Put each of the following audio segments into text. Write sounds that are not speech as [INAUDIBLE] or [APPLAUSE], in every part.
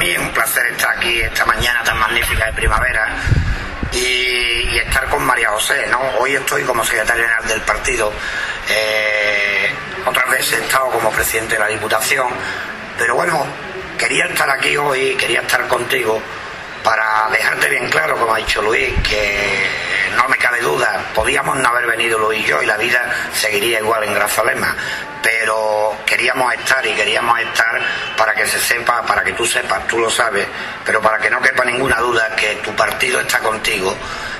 mí es un placer estar aquí esta mañana tan magnífica de primavera y, estar con María José, ¿no? Hoy estoy como secretario general del partido, eh, otras veces he estado como presidente de la Diputación, pero bueno, quería estar aquí hoy, quería estar contigo para dejarte bien claro, como ha dicho Luis, que no me cabe duda, podíamos no haber venido Luis y yo y la vida seguiría igual en Grazalema, pero queríamos estar y queríamos estar para que se sepa, para que tú sepas, tú lo sabes, pero para que no quepa ninguna duda que tu partido está contigo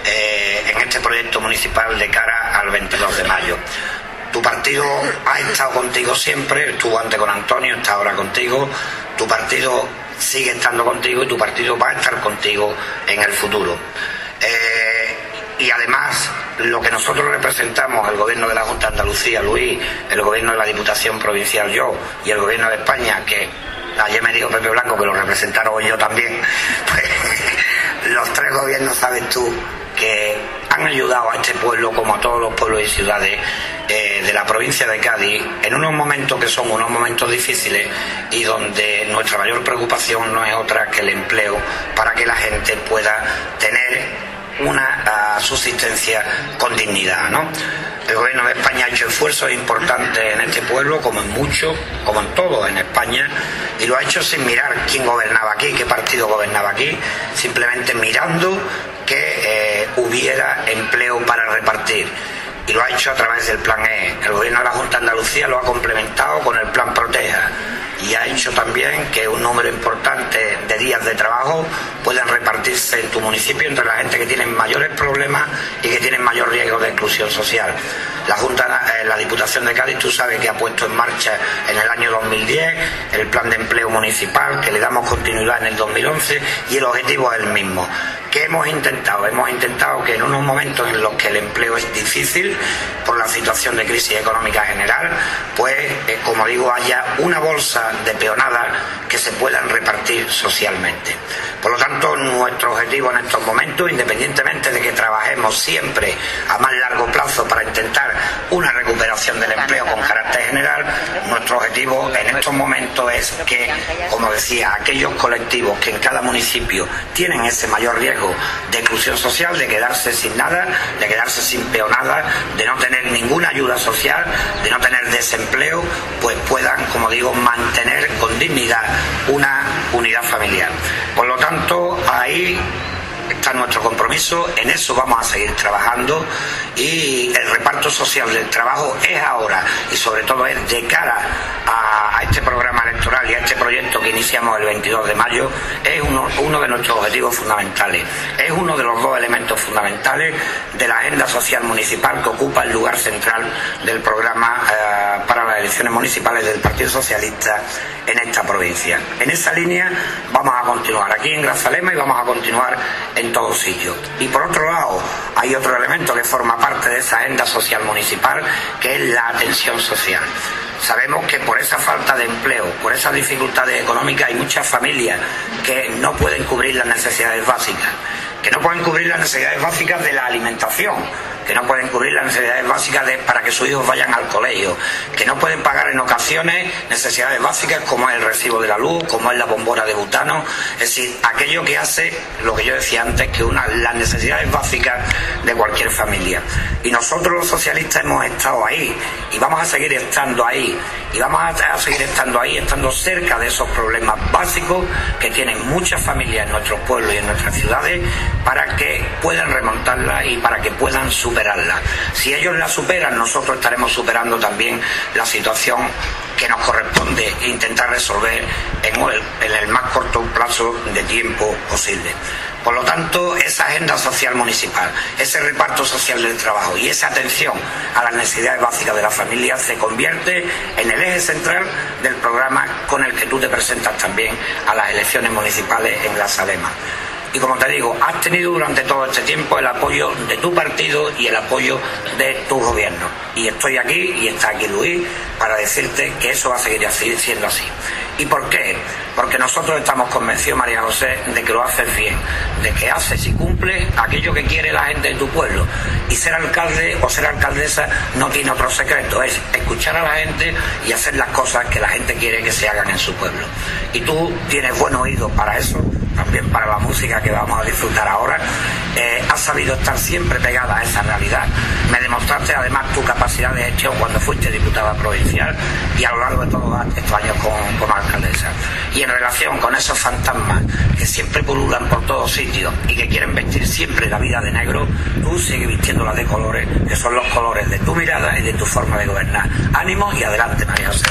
eh, en este proyecto municipal de cara al 22 de mayo. Tu partido ha estado contigo siempre, estuvo antes con Antonio, está ahora contigo. Tu partido sigue estando contigo y tu partido va a estar contigo en el futuro. Eh, y además, lo que nosotros representamos, el gobierno de la Junta de Andalucía, Luis, el gobierno de la Diputación Provincial, yo, y el gobierno de España, que ayer me dijo Pepe Blanco que lo representaron yo también, [LAUGHS] pues, los tres gobiernos, sabes tú, que han ayudado a este pueblo, como a todos los pueblos y ciudades eh, de la provincia de Cádiz, en unos momentos que son unos momentos difíciles y donde nuestra mayor preocupación no es otra que el empleo para que la gente pueda tener una subsistencia con dignidad. ¿no? El gobierno de España ha hecho esfuerzos importantes en este pueblo, como en muchos, como en todo en España, y lo ha hecho sin mirar quién gobernaba aquí, qué partido gobernaba aquí, simplemente mirando que eh, hubiera empleo para repartir. Y lo ha hecho a través del Plan E. El gobierno de la Junta de Andalucía lo ha complementado con el Plan Proteja y ha hecho también que un número importante de días de trabajo puedan repartirse en tu municipio entre la gente que tiene mayores problemas y que tiene mayor riesgo de exclusión social. La Junta, eh, la Diputación de Cádiz, tú sabes que ha puesto en marcha en el año 2010 el plan de empleo municipal, que le damos continuidad en el 2011 y el objetivo es el mismo. ¿Qué hemos intentado? Hemos intentado que en unos momentos en los que el empleo es difícil, por la situación de crisis económica general, pues, eh, como digo, haya una bolsa de peonadas que se puedan repartir socialmente. Por lo tanto, nuestro objetivo en estos momentos, independientemente de que trabajemos siempre a más largo plazo para intentar una recuperación del empleo con carácter general, nuestro objetivo en estos momentos es que, como decía, aquellos colectivos que en cada municipio tienen ese mayor riesgo de exclusión social, de quedarse sin nada, de quedarse sin peonada, de no tener ninguna ayuda social, de no tener desempleo, pues puedan, como digo, mantener con dignidad una unidad familiar. Por lo tanto, ahí nuestro compromiso, en eso vamos a seguir trabajando y el reparto social del trabajo es ahora y sobre todo es de cara a, este programa electoral y a este proyecto que iniciamos el 22 de mayo, es uno, uno de nuestros objetivos fundamentales, es uno de los dos elementos fundamentales de la agenda social municipal que ocupa el lugar central del programa eh, para las elecciones municipales del Partido Socialista en esta provincia. En esa línea vamos a continuar aquí en Grazalema y vamos a continuar en Y por otro lado, hay otro elemento que forma parte de esa agenda social municipal, que es la atención social. Sabemos que por esa falta de empleo, por esas dificultades económicas, hay muchas familias que no pueden cubrir las necesidades básicas, que no pueden cubrir las necesidades básicas de la alimentación, que no pueden cubrir las necesidades básicas de, para que sus hijos vayan al colegio, que no pueden pagar en ocasiones necesidades básicas como es el recibo de la luz, como es la bombona de butano, es decir, aquello que hace lo que yo decía antes, que una las necesidades básicas de cualquier familia. Y nosotros los socialistas hemos estado ahí y vamos a seguir estando ahí y vamos a, seguir estando ahí, estando cerca de esos problemas básicos que tienen muchas familias en nuestros pueblos y en nuestras ciudades para que puedan remontarla y para que puedan superar si ellos la superan, nosotros estaremos superando también la situación que nos corresponde intentar resolver en el, en el más corto plazo de tiempo posible. Por lo tanto, esa agenda social municipal, ese reparto social del trabajo y esa atención a las necesidades básicas de la familia se convierte en el eje central del programa con el que tú te presentas también a las elecciones municipales en La Salema. Y como te digo, has tenido durante todo este tiempo el apoyo de tu partido y el apoyo de tu gobierno. Y estoy aquí y está aquí Luis para decirte que eso va a seguir así, siendo así. ¿Y por qué? Porque nosotros estamos convencidos, María José, de que lo haces bien, de que haces y cumples aquello que quiere la gente de tu pueblo. Y ser alcalde o ser alcaldesa no tiene otro secreto, es escuchar a la gente y hacer las cosas que la gente quiere que se hagan en su pueblo. Y tú tienes buen oído para eso, también para la música que vamos a disfrutar ahora, eh, has sabido estar siempre pegada a esa realidad. Me demostraste además tu capacidad de gestión cuando fuiste diputada provincial y a lo largo de todos estos años como, Y en relación con esos fantasmas que siempre pululan por todos sitios y que quieren vestir siempre la vida de negro, tú sigues vistiéndola de colores, que son los colores de tu mirada y de tu forma de gobernar. Ánimo y adelante, María José.